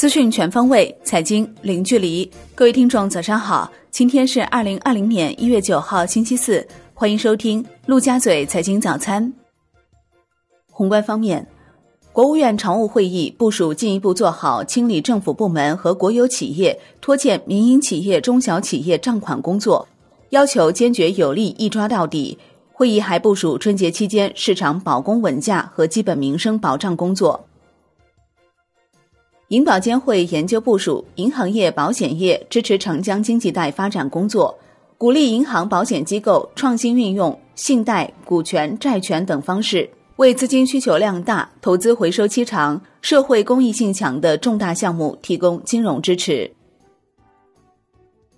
资讯全方位，财经零距离。各位听众，早上好！今天是二零二零年一月九号，星期四。欢迎收听陆家嘴财经早餐。宏观方面，国务院常务会议部署进一步做好清理政府部门和国有企业拖欠民营企业、中小企业账款工作，要求坚决有力一抓到底。会议还部署春节期间市场保供稳价和基本民生保障工作。银保监会研究部署银行业、保险业支持长江经济带发展工作，鼓励银行、保险机构创新运用信贷、股权、债权等方式，为资金需求量大、投资回收期长、社会公益性强的重大项目提供金融支持。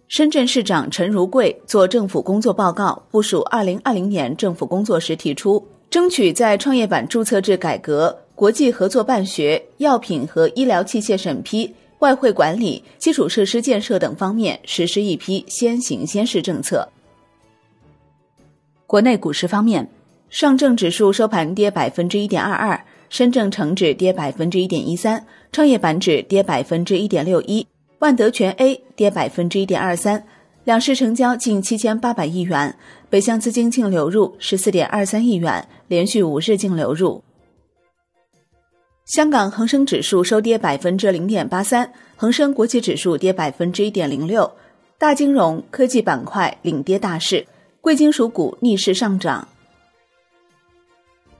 深圳市长陈如桂做政府工作报告，部署二零二零年政府工作时提出，争取在创业板注册制改革。国际合作办学、药品和医疗器械审批、外汇管理、基础设施建设等方面实施一批先行先试政策。国内股市方面，上证指数收盘跌百分之一点二二，深证成指跌百分之一点一三，创业板指跌百分之一点六一，万德全 A 跌百分之一点二三，两市成交近七千八百亿元，北向资金净流入十四点二三亿元，连续五日净流入。香港恒生指数收跌百分之零点八三，恒生国际指数跌百分之一点零六，大金融科技板块领跌大市，贵金属股逆势上涨。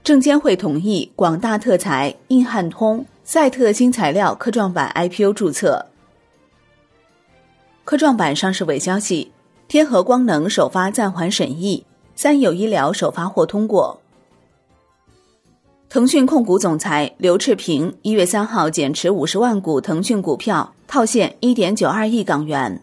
证监会同意广大特材、硬汉通、赛特新材料科创板 IPO 注册。科创板上市尾消息：天合光能首发暂缓审议，三有医疗首发或通过。腾讯控股总裁刘炽平一月三号减持五十万股腾讯股票，套现一点九二亿港元。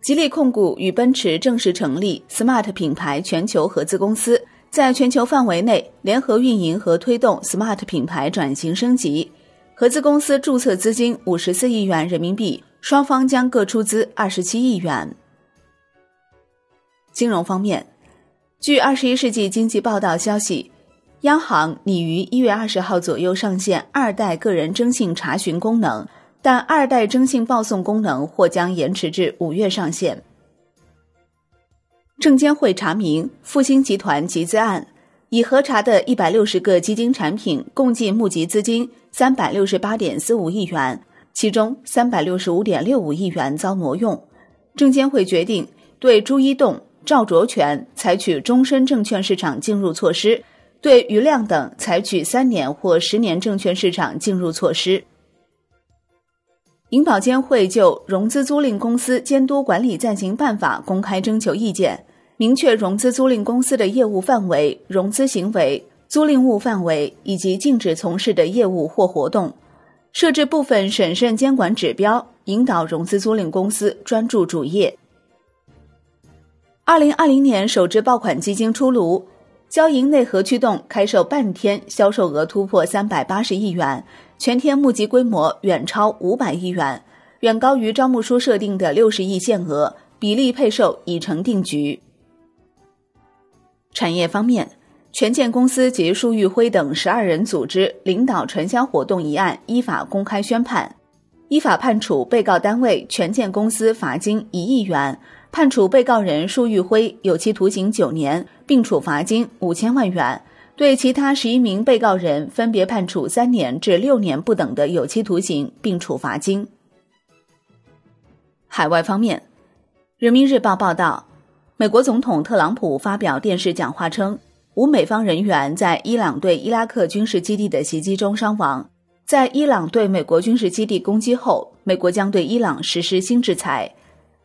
吉利控股与奔驰正式成立 Smart 品牌全球合资公司，在全球范围内联合运营和推动 Smart 品牌转型升级。合资公司注册资金五十四亿元人民币，双方将各出资二十七亿元。金融方面，据《二十一世纪经济报道》消息。央行拟于一月二十号左右上线二代个人征信查询功能，但二代征信报送功能或将延迟至五月上线。证监会查明复星集团集资案，已核查的一百六十个基金产品共计募集资金三百六十八点四五亿元，其中三百六十五点六五亿元遭挪用。证监会决定对朱一栋、赵卓全采取终身证券市场进入措施。对余量等采取三年或十年证券市场进入措施。银保监会就融资租赁公司监督管理暂行办法公开征求意见，明确融资租赁公司的业务范围、融资行为、租赁物范围以及禁止从事的业务或活动，设置部分审慎监管指标，引导融资租赁公司专注主业。二零二零年首支爆款基金出炉。交银内核驱动开售半天销售额突破三百八十亿元，全天募集规模远超五百亿元，远高于招募书设定的六十亿限额，比例配售已成定局。产业方面，权健公司及舒玉辉等十二人组织领导传销活动一案依法公开宣判，依法判处被告单位权健公司罚金一亿元。判处被告人束昱辉有期徒刑九年，并处罚金五千万元；对其他十一名被告人分别判处三年至六年不等的有期徒刑，并处罚金。海外方面，《人民日报》报道，美国总统特朗普发表电视讲话称，无美方人员在伊朗对伊拉克军事基地的袭击中伤亡。在伊朗对美国军事基地攻击后，美国将对伊朗实施新制裁。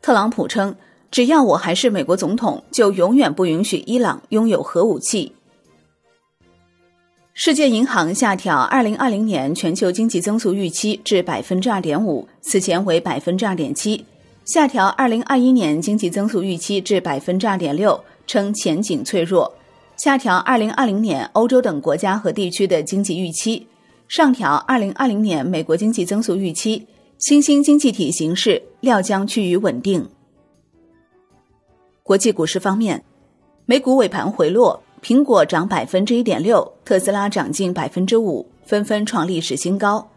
特朗普称。只要我还是美国总统，就永远不允许伊朗拥有核武器。世界银行下调二零二零年全球经济增速预期至百分之二点五，此前为百分之二点七；下调二零二一年经济增速预期至百分之二点六，称前景脆弱；下调二零二零年欧洲等国家和地区的经济预期，上调二零二零年美国经济增速预期。新兴经济体形势料将趋于稳定。国际股市方面，美股尾盘回落，苹果涨百分之一点六，特斯拉涨近百分之五，纷纷创历史新高。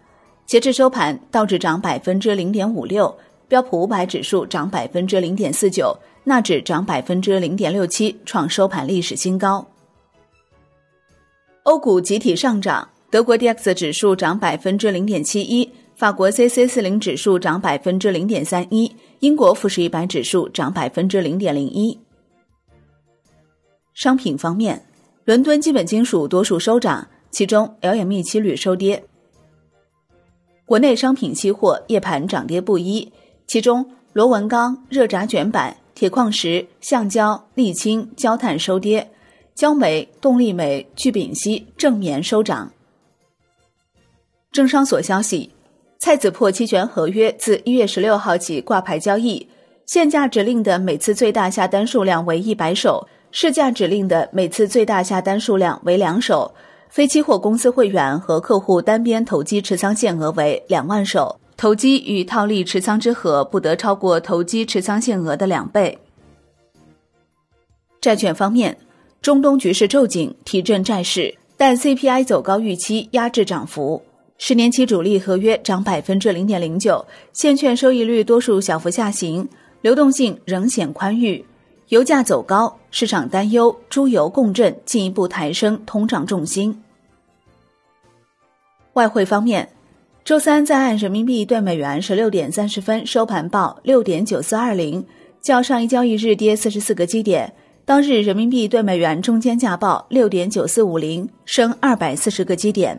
截至收盘，道指涨百分之零点五六，标普五百指数涨百分之零点四九，纳指涨百分之零点六七，创收盘历史新高。欧股集体上涨，德国 D X 指数涨百分之零点七一，法国 C C 四零指数涨百分之零点三一，英国富时一百指数涨百分之零点零一。商品方面，伦敦基本金属多数收涨，其中 LME 期铝收跌。国内商品期货夜盘涨跌不一，其中螺纹钢、热轧卷板、铁矿石、橡胶、沥青、焦炭收跌，焦煤、动力煤、聚丙烯、正棉收涨。政商所消息，菜籽粕期权合约自一月十六号起挂牌交易，限价指令的每次最大下单数量为一百手，市价指令的每次最大下单数量为两手。非期货公司会员和客户单边投机持仓限额为两万手，投机与套利持仓之和不得超过投机持仓限额的两倍。债券方面，中东局势骤紧，提振债市，但 CPI 走高预期压制涨幅。十年期主力合约涨百分之零点零九，现券收益率多数小幅下行，流动性仍显宽裕。油价走高，市场担忧猪油共振进一步抬升通胀重心。外汇方面，周三在岸人民币对美元十六点三十分收盘报六点九四二零，较上一交易日跌四十四个基点。当日人民币对美元中间价报六点九四五零，升二百四十个基点。